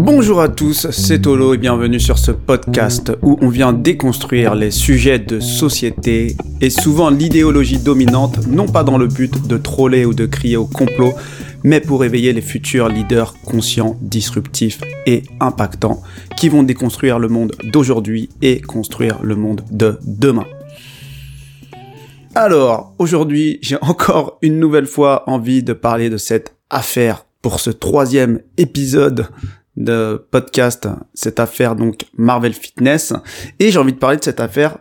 Bonjour à tous, c'est Tolo et bienvenue sur ce podcast où on vient déconstruire les sujets de société et souvent l'idéologie dominante, non pas dans le but de troller ou de crier au complot, mais pour éveiller les futurs leaders conscients, disruptifs et impactants qui vont déconstruire le monde d'aujourd'hui et construire le monde de demain. Alors, aujourd'hui, j'ai encore une nouvelle fois envie de parler de cette affaire pour ce troisième épisode de podcast, cette affaire donc Marvel Fitness. Et j'ai envie de parler de cette affaire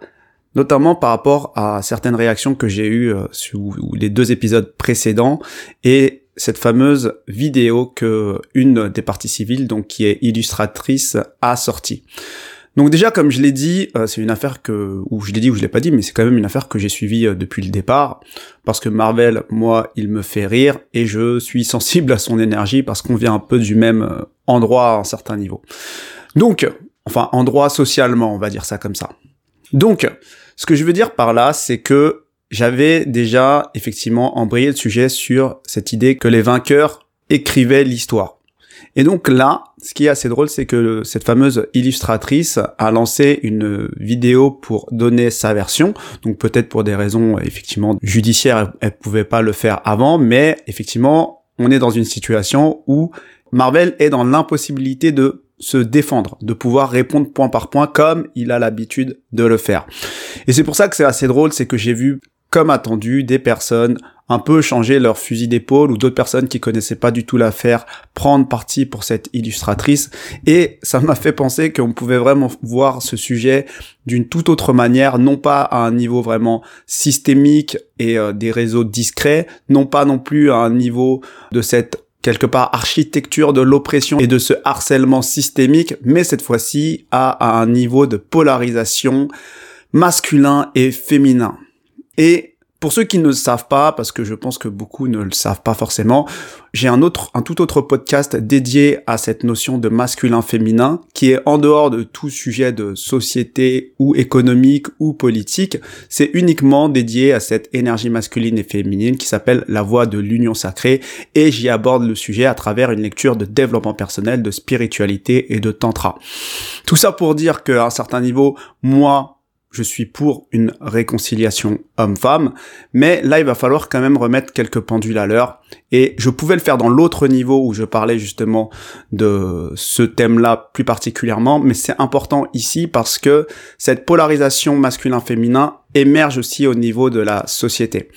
notamment par rapport à certaines réactions que j'ai eues euh, sur les deux épisodes précédents et cette fameuse vidéo que une des parties civiles, donc qui est illustratrice, a sortie. Donc déjà, comme je l'ai dit, euh, c'est une affaire que, ou je l'ai dit ou je l'ai pas dit, mais c'est quand même une affaire que j'ai suivie euh, depuis le départ, parce que Marvel, moi, il me fait rire, et je suis sensible à son énergie, parce qu'on vient un peu du même euh, endroit à un certain niveau. Donc, enfin, endroit socialement, on va dire ça comme ça. Donc, ce que je veux dire par là, c'est que j'avais déjà effectivement embrayé le sujet sur cette idée que les vainqueurs écrivaient l'histoire. Et donc là, ce qui est assez drôle, c'est que cette fameuse illustratrice a lancé une vidéo pour donner sa version. Donc peut-être pour des raisons effectivement judiciaires, elle, pouvait pas le faire avant, mais effectivement, on est dans une situation où Marvel est dans l'impossibilité de se défendre, de pouvoir répondre point par point comme il a l'habitude de le faire. Et c'est pour ça que c'est assez drôle, c'est que j'ai vu comme attendu, des personnes un peu changer leur fusil d'épaule ou d'autres personnes qui connaissaient pas du tout l'affaire prendre parti pour cette illustratrice et ça m'a fait penser qu'on pouvait vraiment voir ce sujet d'une toute autre manière, non pas à un niveau vraiment systémique et euh, des réseaux discrets, non pas non plus à un niveau de cette quelque part architecture de l'oppression et de ce harcèlement systémique, mais cette fois-ci à, à un niveau de polarisation masculin et féminin. Et pour ceux qui ne le savent pas, parce que je pense que beaucoup ne le savent pas forcément, j'ai un autre, un tout autre podcast dédié à cette notion de masculin-féminin, qui est en dehors de tout sujet de société ou économique ou politique. C'est uniquement dédié à cette énergie masculine et féminine qui s'appelle la voie de l'union sacrée, et j'y aborde le sujet à travers une lecture de développement personnel, de spiritualité et de tantra. Tout ça pour dire qu'à un certain niveau, moi, je suis pour une réconciliation homme-femme, mais là il va falloir quand même remettre quelques pendules à l'heure, et je pouvais le faire dans l'autre niveau où je parlais justement de ce thème-là plus particulièrement, mais c'est important ici parce que cette polarisation masculin-féminin émerge aussi au niveau de la société.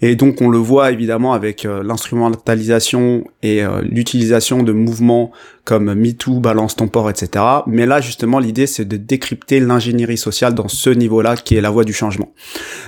Et donc on le voit évidemment avec euh, l'instrumentalisation et euh, l'utilisation de mouvements comme MeToo, Balance ton port, etc. Mais là justement l'idée c'est de décrypter l'ingénierie sociale dans ce niveau-là qui est la voie du changement.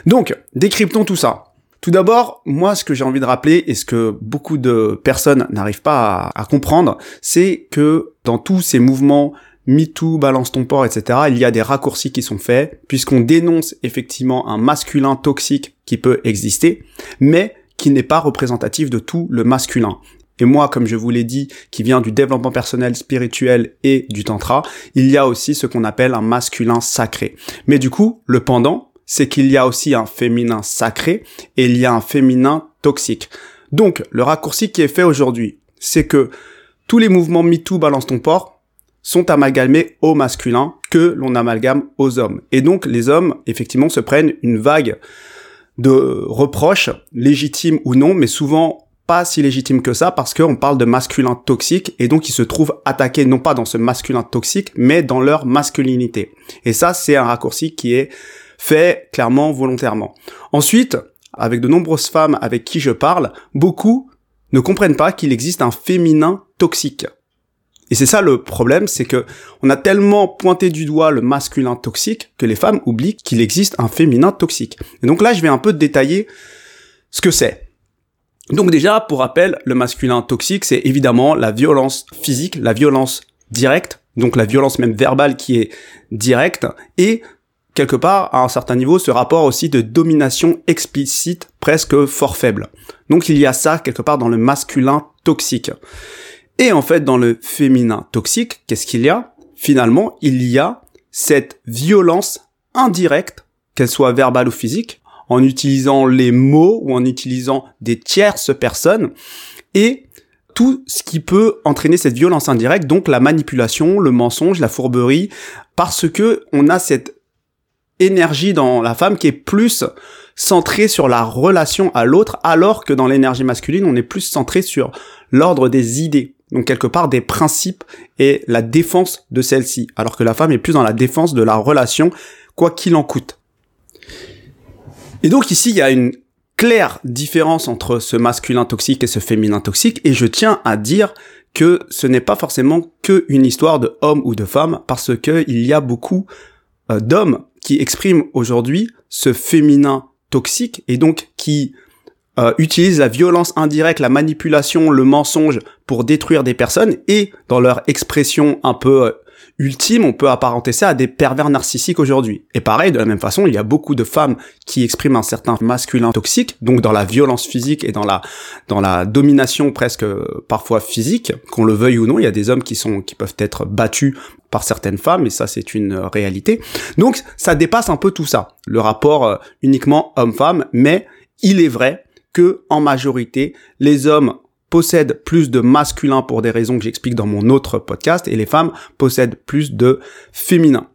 Donc décryptons tout ça. Tout d'abord, moi, ce que j'ai envie de rappeler et ce que beaucoup de personnes n'arrivent pas à, comprendre, c'est que dans tous ces mouvements MeToo, balance ton port, etc., il y a des raccourcis qui sont faits, puisqu'on dénonce effectivement un masculin toxique qui peut exister, mais qui n'est pas représentatif de tout le masculin. Et moi, comme je vous l'ai dit, qui vient du développement personnel, spirituel et du tantra, il y a aussi ce qu'on appelle un masculin sacré. Mais du coup, le pendant, c'est qu'il y a aussi un féminin sacré et il y a un féminin toxique. Donc, le raccourci qui est fait aujourd'hui, c'est que tous les mouvements MeToo, balance ton port, sont amalgamés au masculin que l'on amalgame aux hommes. Et donc les hommes, effectivement, se prennent une vague de reproches, légitimes ou non, mais souvent pas si légitimes que ça, parce qu'on parle de masculin toxique, et donc ils se trouvent attaqués non pas dans ce masculin toxique, mais dans leur masculinité. Et ça, c'est un raccourci qui est fait clairement volontairement. Ensuite, avec de nombreuses femmes avec qui je parle, beaucoup ne comprennent pas qu'il existe un féminin toxique. Et c'est ça le problème, c'est que on a tellement pointé du doigt le masculin toxique que les femmes oublient qu'il existe un féminin toxique. Et donc là, je vais un peu détailler ce que c'est. Donc déjà, pour rappel, le masculin toxique, c'est évidemment la violence physique, la violence directe, donc la violence même verbale qui est directe, et quelque part, à un certain niveau, ce rapport aussi de domination explicite presque fort faible. Donc il y a ça quelque part dans le masculin toxique. Et en fait, dans le féminin toxique, qu'est-ce qu'il y a? Finalement, il y a cette violence indirecte, qu'elle soit verbale ou physique, en utilisant les mots ou en utilisant des tierces personnes. Et tout ce qui peut entraîner cette violence indirecte, donc la manipulation, le mensonge, la fourberie, parce que on a cette énergie dans la femme qui est plus centrée sur la relation à l'autre, alors que dans l'énergie masculine, on est plus centré sur l'ordre des idées. Donc quelque part des principes et la défense de celle-ci, alors que la femme est plus dans la défense de la relation, quoi qu'il en coûte. Et donc ici, il y a une claire différence entre ce masculin toxique et ce féminin toxique, et je tiens à dire que ce n'est pas forcément que une histoire de homme ou de femme, parce que il y a beaucoup d'hommes qui expriment aujourd'hui ce féminin toxique et donc qui euh, utilisent la violence indirecte, la manipulation, le mensonge pour détruire des personnes et dans leur expression un peu euh, ultime, on peut apparenter ça à des pervers narcissiques aujourd'hui. Et pareil, de la même façon, il y a beaucoup de femmes qui expriment un certain masculin toxique, donc dans la violence physique et dans la dans la domination presque euh, parfois physique, qu'on le veuille ou non, il y a des hommes qui sont qui peuvent être battus par certaines femmes et ça c'est une réalité. Donc ça dépasse un peu tout ça, le rapport uniquement homme-femme, mais il est vrai que en majorité, les hommes possèdent plus de masculin pour des raisons que j'explique dans mon autre podcast et les femmes possèdent plus de féminin.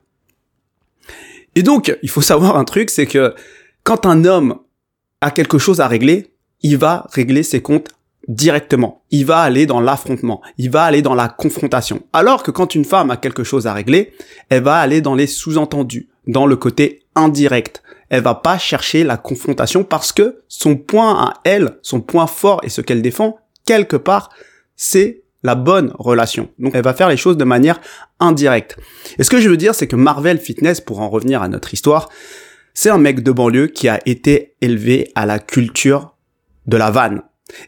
Et donc, il faut savoir un truc, c'est que quand un homme a quelque chose à régler, il va régler ses comptes directement. Il va aller dans l'affrontement. Il va aller dans la confrontation. Alors que quand une femme a quelque chose à régler, elle va aller dans les sous-entendus, dans le côté indirect elle va pas chercher la confrontation parce que son point à elle, son point fort et ce qu'elle défend, quelque part, c'est la bonne relation. Donc elle va faire les choses de manière indirecte. Et ce que je veux dire, c'est que Marvel Fitness, pour en revenir à notre histoire, c'est un mec de banlieue qui a été élevé à la culture de la vanne.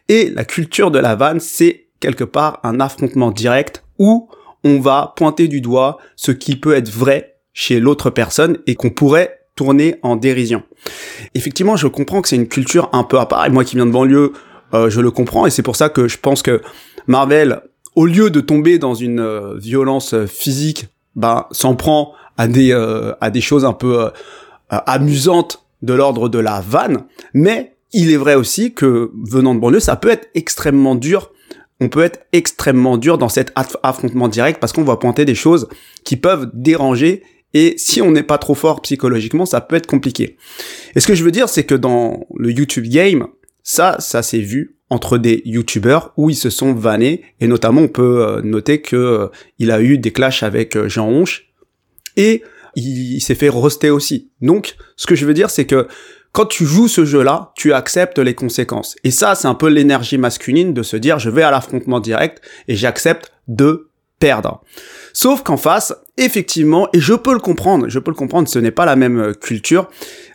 Et la culture de la vanne, c'est quelque part un affrontement direct où on va pointer du doigt ce qui peut être vrai chez l'autre personne et qu'on pourrait tourner en dérision. Effectivement, je comprends que c'est une culture un peu à part, et moi qui viens de banlieue, euh, je le comprends, et c'est pour ça que je pense que Marvel, au lieu de tomber dans une euh, violence euh, physique, bah, s'en prend à des, à des choses un peu amusantes de l'ordre de la vanne, mais il est vrai aussi que, venant de banlieue, ça peut être extrêmement dur on peut être extrêmement dur dans cet affrontement direct parce qu'on va pointer des choses qui peuvent déranger et si on n'est pas trop fort psychologiquement, ça peut être compliqué. Et ce que je veux dire, c'est que dans le YouTube game, ça, ça s'est vu entre des youtubeurs où ils se sont vannés et notamment on peut euh, noter que euh, il a eu des clashs avec euh, Jean Honche et il, s'est fait roster aussi. Donc ce que je veux dire c'est que quand tu joues ce jeu-là, tu acceptes les conséquences. Et ça, c'est un peu l'énergie masculine de se dire je vais à l'affrontement direct et j'accepte de perdre. Sauf qu'en face, effectivement, et je peux le comprendre, je peux le comprendre, ce n'est pas la même euh, culture,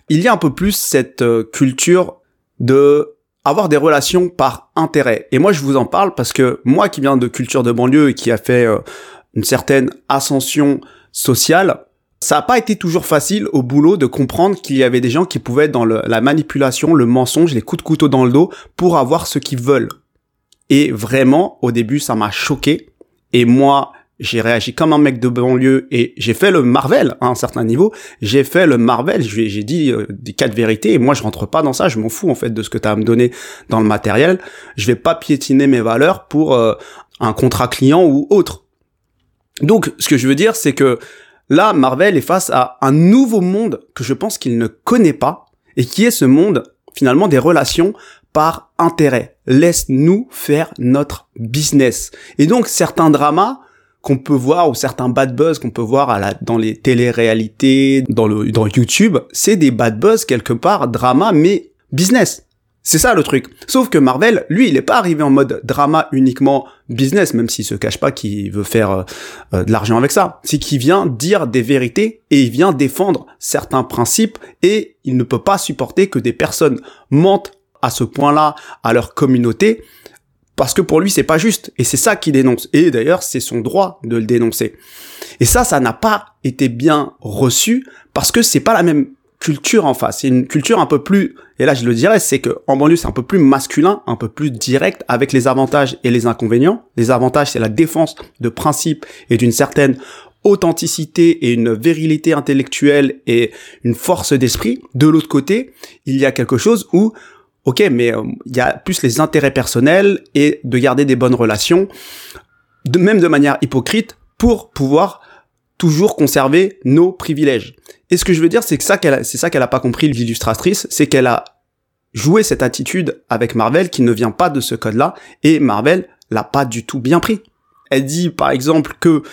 il y a un peu plus cette euh, culture de avoir des relations par intérêt. Et moi, je vous en parle parce que moi qui viens de culture de banlieue et qui a fait euh, une certaine ascension sociale, ça n'a pas été toujours facile au boulot de comprendre qu'il y avait des gens qui pouvaient être dans la manipulation, le mensonge, les coups de couteau dans le dos pour avoir ce qu'ils veulent. Et vraiment, au début, ça m'a choqué. Et moi, j'ai réagi comme un mec de banlieue et j'ai fait le Marvel à un certain niveau. J'ai fait le Marvel, j'ai dit euh, des quatre vérités et moi je rentre pas dans ça, je m'en fous en fait de ce que tu as à me donner dans le matériel. Je vais pas piétiner mes valeurs pour euh, un contrat client ou autre. Donc ce que je veux dire c'est que là Marvel est face à un nouveau monde que je pense qu'il ne connaît pas et qui est ce monde finalement des relations par intérêt. Laisse-nous faire notre business. Et donc certains dramas qu'on peut voir ou certains bad buzz qu'on peut voir dans les télé-réalités, dans le dans YouTube, c'est des bad buzz quelque part drama mais business. C'est ça le truc. Sauf que Marvel, lui, il est pas arrivé en mode drama uniquement business, même s'il se cache pas qu'il veut faire euh, euh, de l'argent avec ça. C'est qu'il vient dire des vérités et il vient défendre certains principes et il ne peut pas supporter que des personnes mentent à ce point-là à leur communauté parce que pour lui c'est pas juste et c'est ça qu'il dénonce et d'ailleurs c'est son droit de le dénoncer et ça ça n'a pas été bien reçu parce que c'est pas la même culture en face. Une culture un peu plus et là je le dirais c'est que en banlieue c'est un peu plus masculin un peu plus direct avec les avantages et les inconvénients. Les avantages c'est la défense de principes et d'une certaine authenticité et une virilité intellectuelle et une force d'esprit. De l'autre côté il y a quelque chose où ok, mais euh, il y a plus les intérêts personnels et de garder des bonnes relations, de même de manière hypocrite, pour pouvoir toujours conserver nos privilèges. Et ce que je veux dire, c'est que ça qu'elle, c'est ça qu'elle a pas compris l'illustratrice, c'est qu'elle a joué cette attitude avec Marvel qui ne vient pas de ce code-là, et Marvel l'a pas du tout bien pris. Elle dit par exemple que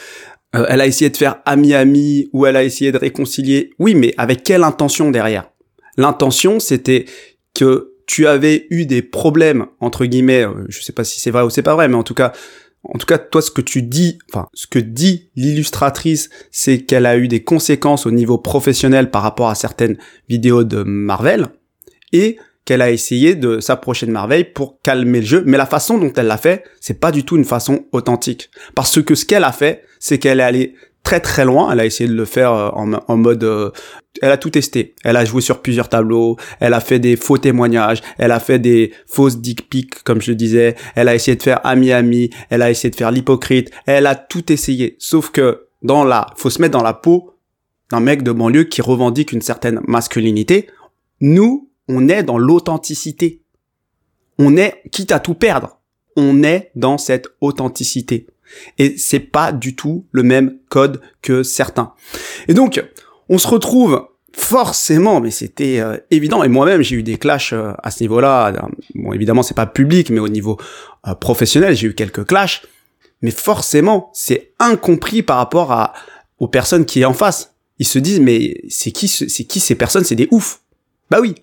euh, elle a essayé de faire ami-ami ou elle a essayé de réconcilier. Oui, mais avec quelle intention derrière? L'intention, c'était que tu avais eu des problèmes entre guillemets. Euh, je sais pas si c'est vrai ou c'est pas vrai, mais en tout cas, en tout cas, toi, ce que tu dis, enfin, ce que dit l'illustratrice, c'est qu'elle a eu des conséquences au niveau professionnel par rapport à certaines vidéos de Marvel et qu'elle a essayé de s'approcher de Marvel pour calmer le jeu. Mais la façon dont elle l'a fait, c'est pas du tout une façon authentique. Parce que ce qu'elle a fait, c'est qu'elle est allée très très loin. Elle a essayé de le faire euh, en, mode, euh, elle a tout testé. Elle a joué sur plusieurs tableaux. Elle a fait des faux témoignages. Elle a fait des fausses dick pics, comme je disais. Elle a essayé de faire ami ami. Elle a essayé de faire l'hypocrite. Elle a tout essayé. Sauf que dans la, faut se mettre dans la peau d'un mec de banlieue qui revendique une certaine masculinité. Nous, on est dans l'authenticité. On est, quitte à tout perdre, on est dans cette authenticité. Et c'est pas du tout le même code que certains. Et donc, on se retrouve forcément, mais c'était euh, évident. Et moi-même, j'ai eu des clashs euh, à ce niveau-là. Bon, évidemment, c'est pas public, mais au niveau euh, professionnel, j'ai eu quelques clashs. Mais forcément, c'est incompris par rapport à aux personnes qui est en face. Ils se disent, mais c'est qui, c'est qui ces personnes? C'est des oufs. Bah oui,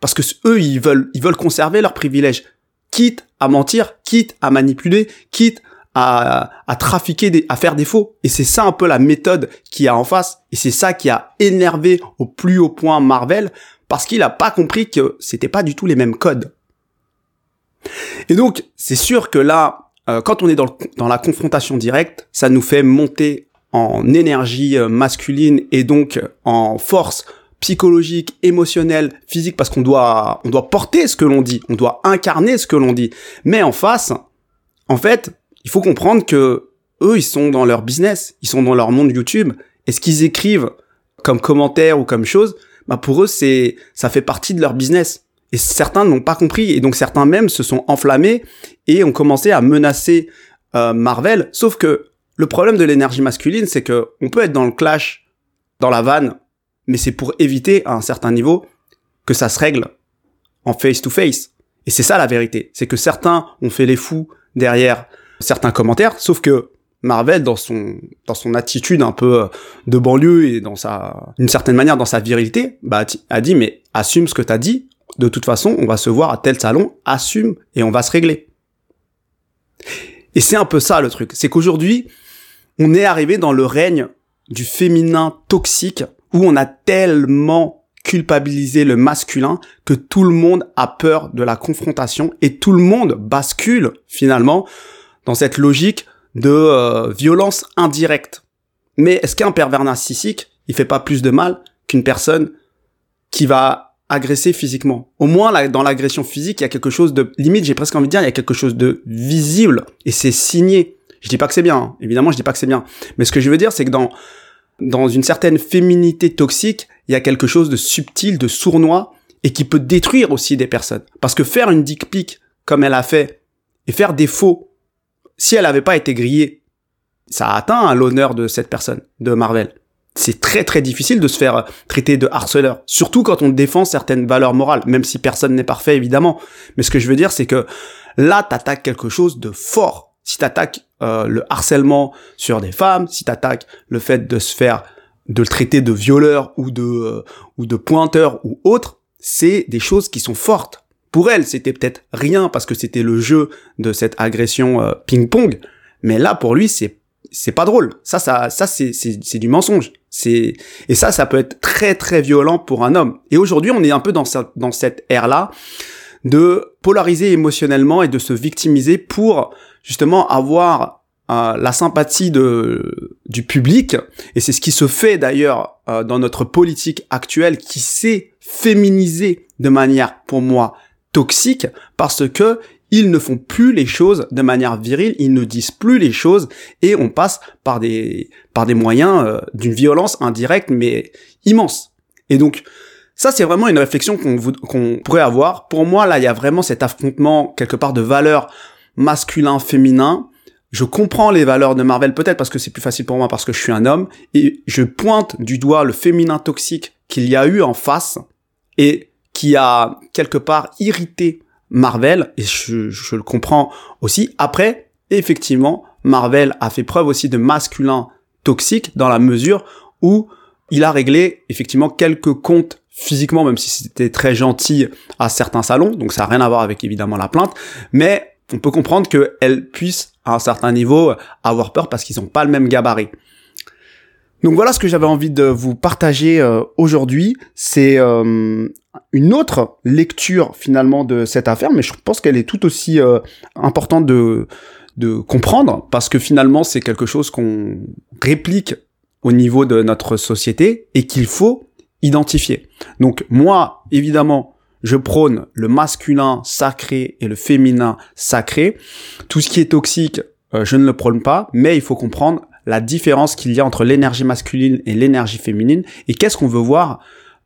parce que eux, ils veulent, ils veulent conserver leurs privilèges, quitte à mentir, quitte à manipuler, quitte à, à trafiquer, des, à faire des faux. Et c'est ça un peu la méthode qu'il y a en face. Et c'est ça qui a énervé au plus haut point Marvel, parce qu'il a pas compris que c'était pas du tout les mêmes codes. Et donc, c'est sûr que là, euh, quand on est dans, dans la confrontation directe, ça nous fait monter en énergie euh, masculine et donc en force psychologique, émotionnel, physique, parce qu'on doit, on doit porter ce que l'on dit, on doit incarner ce que l'on dit. Mais en face, en fait, il faut comprendre que eux, ils sont dans leur business, ils sont dans leur monde YouTube, et ce qu'ils écrivent comme commentaires ou comme chose, bah pour eux, c'est, ça fait partie de leur business. Et certains n'ont pas compris, et donc certains même se sont enflammés et ont commencé à menacer euh, Marvel. Sauf que le problème de l'énergie masculine, c'est que on peut être dans le clash, dans la vanne, mais c'est pour éviter à un certain niveau que ça se règle en face to face. Et c'est ça la vérité, c'est que certains ont fait les fous derrière certains commentaires, sauf que Marvel dans son dans son attitude un peu euh, de banlieue et dans sa une certaine manière dans sa virilité, bah a dit mais assume ce que t'as dit. De toute façon, on va se voir à tel salon, assume et on va se régler. Et c'est un peu ça le truc, c'est qu'aujourd'hui, on est arrivé dans le règne du féminin toxique où on a tellement culpabilisé le masculin que tout le monde a peur de la confrontation et tout le monde bascule finalement dans cette logique de euh, violence indirecte. Mais est-ce qu'un pervers narcissique, il fait pas plus de mal qu'une personne qui va agresser physiquement? Au moins, là, dans l'agression physique, il y a quelque chose de limite, j'ai presque envie de dire, il y a quelque chose de visible et c'est signé. Je dis pas que c'est bien, hein. évidemment, je dis pas que c'est bien. Mais ce que je veux dire, c'est que dans dans une certaine féminité toxique, il y a quelque chose de subtil, de sournois, et qui peut détruire aussi des personnes. Parce que faire une dick pic, comme elle a fait, et faire des faux, si elle n'avait pas été grillée, ça a atteint l'honneur de cette personne, de Marvel. C'est très très difficile de se faire traiter de harceleur, surtout quand on défend certaines valeurs morales, même si personne n'est parfait évidemment. Mais ce que je veux dire, c'est que là, t'attaques quelque chose de fort, si t'attaques euh, le harcèlement sur des femmes, si t'attaques le fait de se faire, de le traiter de violeur ou de euh, ou de pointeur ou autre, c'est des choses qui sont fortes. Pour elle, c'était peut-être rien parce que c'était le jeu de cette agression euh, ping-pong, mais là pour lui, c'est c'est pas drôle. Ça, ça, ça, c'est, c'est, c'est du mensonge. C'est et ça, ça peut être très très violent pour un homme. Et aujourd'hui, on est un peu dans cette dans cette ère là de polariser émotionnellement et de se victimiser pour justement avoir euh, la sympathie de, du public, et c'est ce qui se fait d'ailleurs euh, dans notre politique actuelle qui s'est féminisé de manière, pour moi, toxique, parce que ils ne font plus les choses de manière virile, ils ne disent plus les choses, et on passe par des, par des moyens euh, d'une violence indirecte, mais immense. Et donc, Ça, c'est vraiment une réflexion qu'on pourrait avoir. Pour moi, là, il y a vraiment cet affrontement quelque part de valeurs masculin-féminin. Je comprends les valeurs de Marvel peut-être parce que c'est plus facile pour moi parce que je suis un homme et je pointe du doigt le féminin toxique qu'il y a eu en face et qui a quelque part irrité Marvel et je, je le comprends aussi. Après, effectivement, Marvel a fait preuve aussi de masculin toxique dans la mesure où il a réglé effectivement quelques comptes physiquement, même si c'était très gentil à certains salons, donc ça n'a rien à voir avec évidemment la plainte, mais on peut comprendre qu'elle puisse à un certain niveau avoir peur parce qu'ils n'ont pas le même gabarit. Donc voilà ce que j'avais envie de vous partager euh, aujourd'hui. C'est euh, une autre lecture finalement de cette affaire, mais je pense qu'elle est tout aussi euh, importante de, comprendre parce que finalement c'est quelque chose qu'on réplique au niveau de notre société et qu'il faut identifier. Donc moi, évidemment, je prône le masculin sacré et le féminin sacré. Tout ce qui est toxique, euh, je ne le prône pas, mais il faut comprendre la différence qu'il y a entre l'énergie masculine et l'énergie féminine et qu'est-ce qu'on veut voir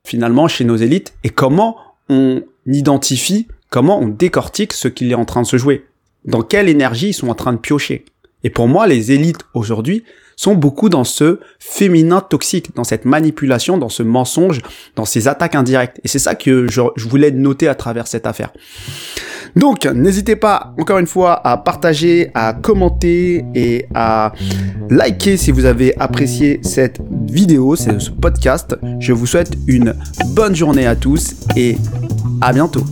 finalement chez nos élites et comment on identifie, comment on décortique ce qu'il est en train de se jouer. Dans quelle énergie ils sont en train de piocher. Et pour moi, les élites aujourd'hui, sont beaucoup dans ce féminin toxique, dans cette manipulation, dans ce mensonge, dans ces attaques indirectes. Et c'est ça que je, voulais noter à travers cette affaire. Donc, n'hésitez pas, encore une fois, à partager, à commenter et à liker si vous avez apprécié cette vidéo, ce podcast. Je vous souhaite une bonne journée à tous et à bientôt.